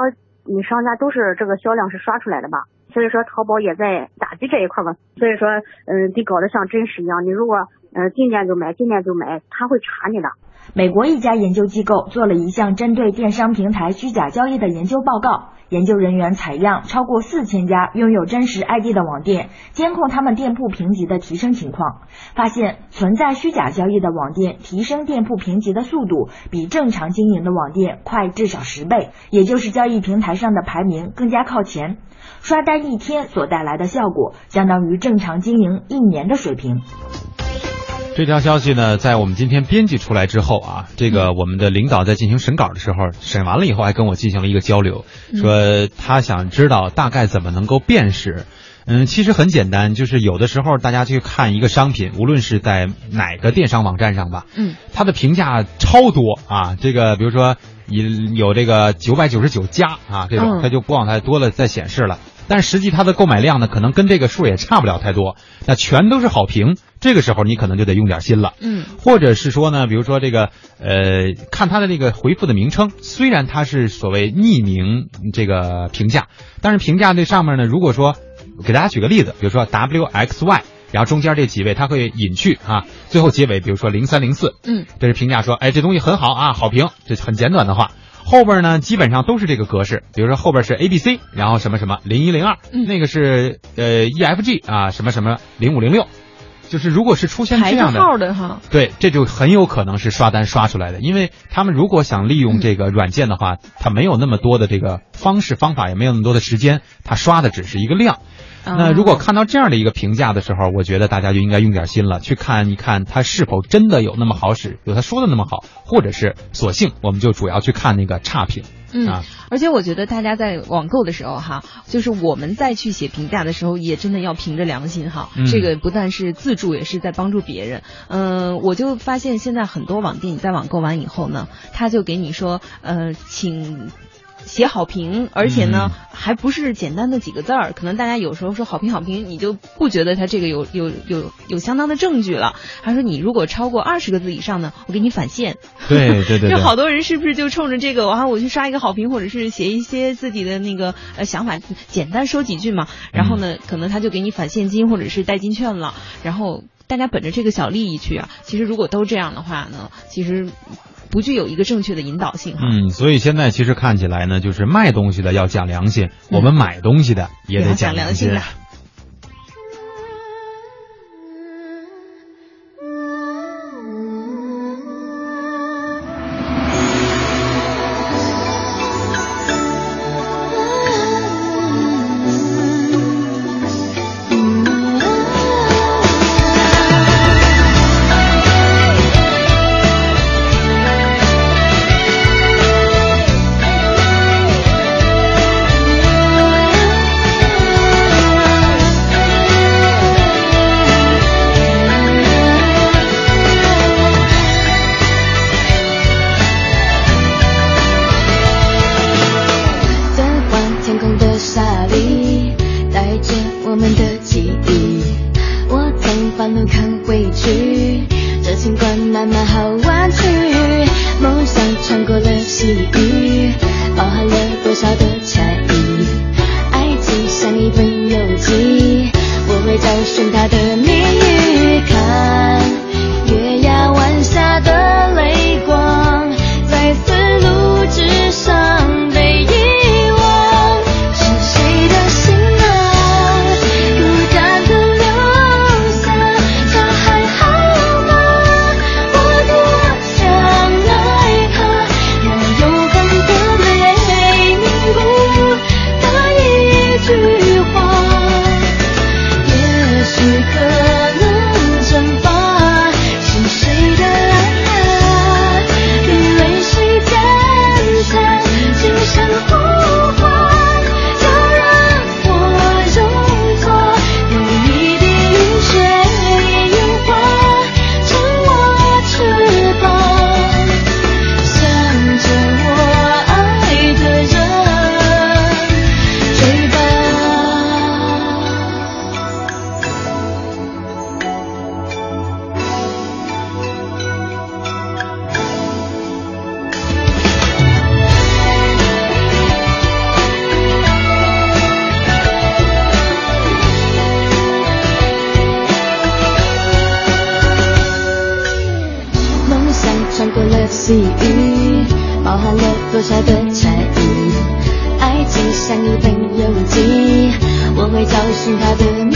你商家都是这个销量是刷出来的吧，所以说淘宝也在打击这一块吧。所以说，嗯，得搞得像真实一样。你如果嗯进店就买，进店就买，他会查你的。美国一家研究机构做了一项针对电商平台虚假交易的研究报告。研究人员采样超过四千家拥有真实 ID 的网店，监控他们店铺评级的提升情况，发现存在虚假交易的网店提升店铺评级的速度比正常经营的网店快至少十倍，也就是交易平台上的排名更加靠前。刷单一天所带来的效果，相当于正常经营一年的水平。这条消息呢，在我们今天编辑出来之后啊，这个我们的领导在进行审稿的时候，审完了以后还跟我进行了一个交流，说他想知道大概怎么能够辨识。嗯，其实很简单，就是有的时候大家去看一个商品，无论是在哪个电商网站上吧，嗯，它的评价超多啊，这个比如说有有这个九百九十九加啊这种，它就不往太多了再显示了。但实际它的购买量呢，可能跟这个数也差不了太多。那全都是好评，这个时候你可能就得用点心了。嗯，或者是说呢，比如说这个呃，看它的这个回复的名称，虽然它是所谓匿名这个评价，但是评价这上面呢，如果说给大家举个例子，比如说 W X Y，然后中间这几位他会隐去啊，最后结尾比如说零三零四，嗯，这是评价说，哎，这东西很好啊，好评，这很简短的话。后边呢，基本上都是这个格式，比如说后边是 A B C，然后什么什么零一零二，那个是呃 E F G 啊，什么什么零五零六，就是如果是出现这样的号的哈，对，这就很有可能是刷单刷出来的，因为他们如果想利用这个软件的话，他没有那么多的这个方式方法，也没有那么多的时间，他刷的只是一个量。那如果看到这样的一个评价的时候，我觉得大家就应该用点心了，去看一看它是否真的有那么好使，有他说的那么好，或者是索性我们就主要去看那个差评。嗯，而且我觉得大家在网购的时候哈，就是我们再去写评价的时候，也真的要凭着良心哈。这个不但是自助，也是在帮助别人。嗯，我就发现现在很多网店你在网购完以后呢，他就给你说，呃，请。写好评，而且呢，还不是简单的几个字儿。可能大家有时候说好评好评，你就不觉得他这个有有有有相当的证据了。他说你如果超过二十个字以上呢，我给你返现。对对对。就好多人是不是就冲着这个，然后我去刷一个好评，或者是写一些自己的那个呃想法，简单说几句嘛。然后呢，可能他就给你返现金或者是代金券了。然后大家本着这个小利益去啊，其实如果都这样的话呢，其实。不具有一个正确的引导性哈。嗯，所以现在其实看起来呢，就是卖东西的要讲良心，我们买东西的也得讲良心。找词语包含了多少的禅意？爱情像一本游记，我会找寻它的。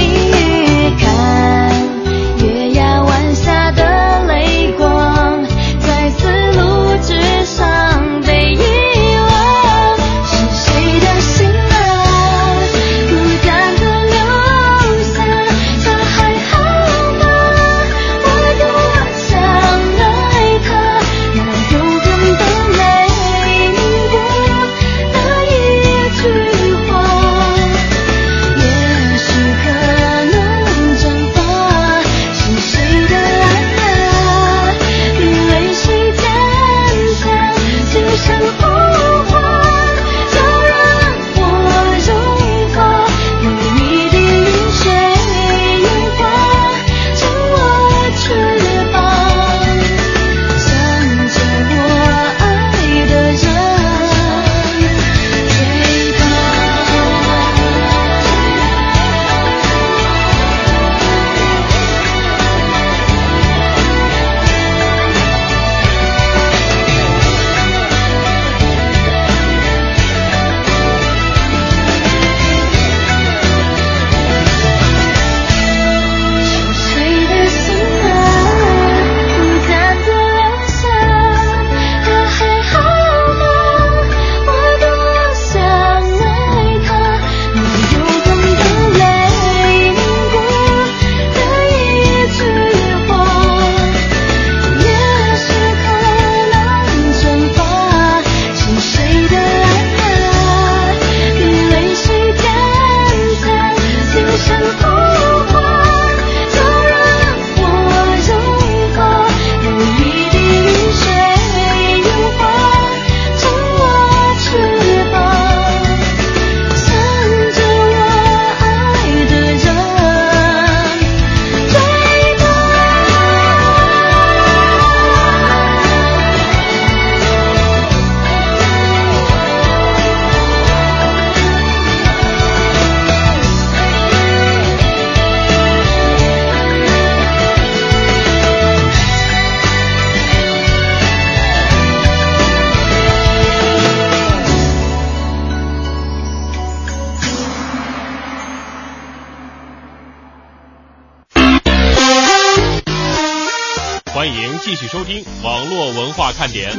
看点。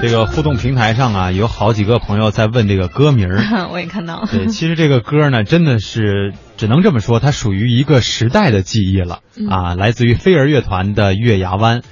这个互动平台上啊，有好几个朋友在问这个歌名儿。我也看到了。对，其实这个歌呢，真的是只能这么说，它属于一个时代的记忆了嗯啊，来自于飞儿乐团的《月牙湾》。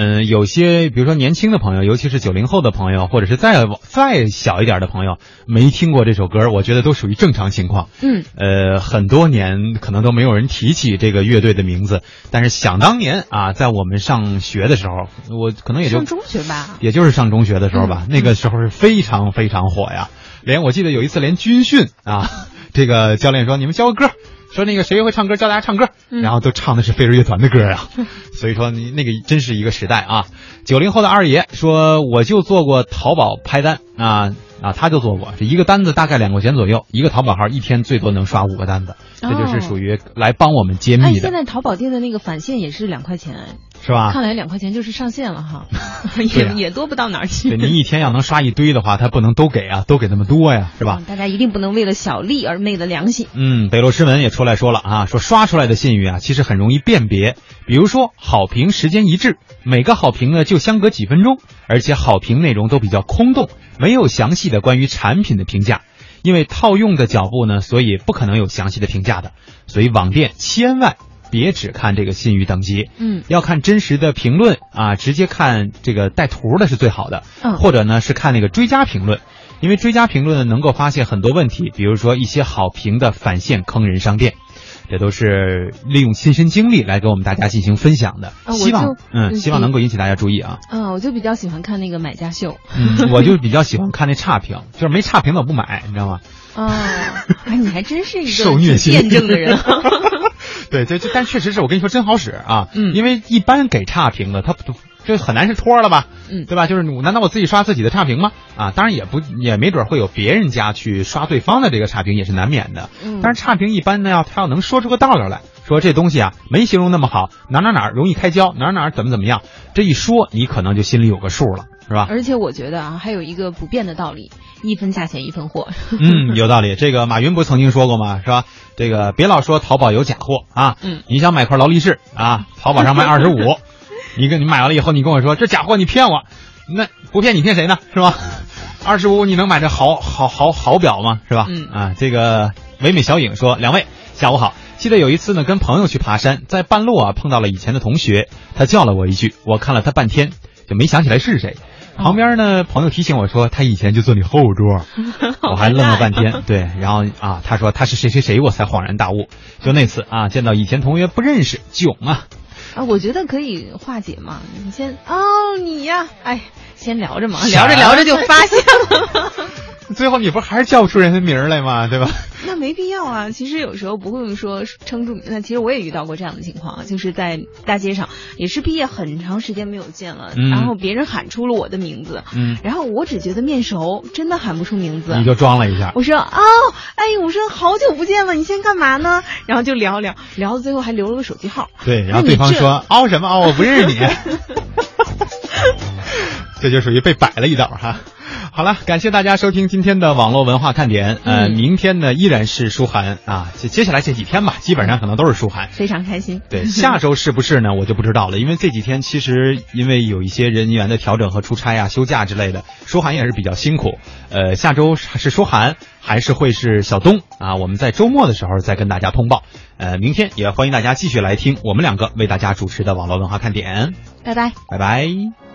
嗯，有些比如说年轻的朋友，尤其是九零后的朋友，或者是再往再小一点的朋友，没听过这首歌，我觉得都属于正常情况。嗯，呃，很多年可能都没有人提起这个乐队的名字，但是想当年啊，在我们上学的时候，我可能也就上中学吧。也就是上中学的时候吧，那个时候是非常非常火呀。连我记得有一次连军训啊，这个教练说你们教个歌，说那个谁会唱歌教大家唱歌，然后都唱的是飞儿乐团的歌啊。所以说你那个真是一个时代啊。九零后的二爷说我就做过淘宝拍单。啊啊，他就做过，这一个单子大概两块钱左右，一个淘宝号一天最多能刷五个单子，这就是属于来帮我们揭哎，秘的，现在淘宝店的那个返现也是两块钱，是吧？看来两块钱就是上限了哈，也啊也多不到哪儿去。对，您一天要能刷一堆的话，他不能都给啊，都给那么多呀，是吧？大家一定不能为了小利而昧了良心。嗯，北洛诗文也出来说了啊，说刷出来的信誉啊，其实很容易辨别。比如说好评时间一致，每个好评呢就相隔几分钟，而且好评内容都比较空洞，没有详细的关于产品的评价。因为套用的脚步呢，所以不可能有详细的评价的。所以网店千万别只看这个信誉等级，嗯，要看真实的评论啊，直接看这个带图的是最好的，嗯或者呢是看那个追加评论。因为追加评论呢，能够发现很多问题，比如说一些好评的返现坑人商店，这都是利用亲身经历来给我们大家进行分享的。啊希望嗯，嗯希望能够引起大家注意啊。嗯，我就比较喜欢看那个买家秀。嗯，我就比较喜欢看那差评，就是没差评的我不买，你知道吗？哦，哎，你还真是一个受虐心辩证的人。对 对，这但确实是我跟你说真好使啊，嗯因为一般给差评的，他不这很难是托了吧，嗯对吧？就是我难道我自己刷自己的差评吗？啊，当然也不也没准会有别人家去刷对方的这个差评，也是难免的。嗯但是差评一般呢，要他要能说出个道理来，说这东西啊没形容那么好，哪哪哪容易开胶，哪哪怎么怎么样，这一说你可能就心里有个数了，是吧？而且我觉得啊，还有一个不变的道理，一分价钱一分货。嗯，有道理。这个马云不曾经说过吗？是吧？这个别老说淘宝有假货啊。嗯，你想买块劳力士啊，淘宝上卖 二十五，你跟你买完了以后，你跟我说这假货，你骗我，那不骗你骗谁呢？是吧？二十五你能买这好好好好表吗？是吧？嗯啊，这个唯美小影说，两位下午好。记得有一次呢，跟朋友去爬山，在半路啊碰到了以前的同学，他叫了我一句，我看了他半天，就没想起来是谁。旁边呢，朋友提醒我说他以前就坐你后桌，我还愣了半天。对，然后啊，他说他是谁谁谁，我才恍然大悟。就那次啊，见到以前同学不认识，囧啊！啊，我觉得可以化解嘛。你先哦，你呀，哎，先聊着嘛，聊着聊着就 发现了。最后你不还是叫不出人的名儿来吗？对吧？那没必要啊。其实有时候不会说撑住。那其实我也遇到过这样的情况，就是在大街上，也是毕业很长时间没有见了，嗯然后别人喊出了我的名字，嗯，然后我只觉得面熟，真的喊不出名字。你就装了一下。我说哦，哎，我说好久不见了，你现在干嘛呢？然后就聊聊聊到最后还留了个手机号。对，然后对方说凹 什么凹，我不认识你。这就属于被摆了一道哈。好了，感谢大家收听今天的网络文化看点。呃，嗯明天呢依然是舒涵啊，接接下来这几天吧，基本上可能都是舒涵。非常开心。对，下周是不是呢？我就不知道了，因为这几天其实因为有一些人员的调整和出差啊、休假之类的，舒涵也是比较辛苦。呃，下周是舒涵还是会是小东啊？我们在周末的时候再跟大家通报。呃，明天也欢迎大家继续来听我们两个为大家主持的网络文化看点。拜拜。拜拜。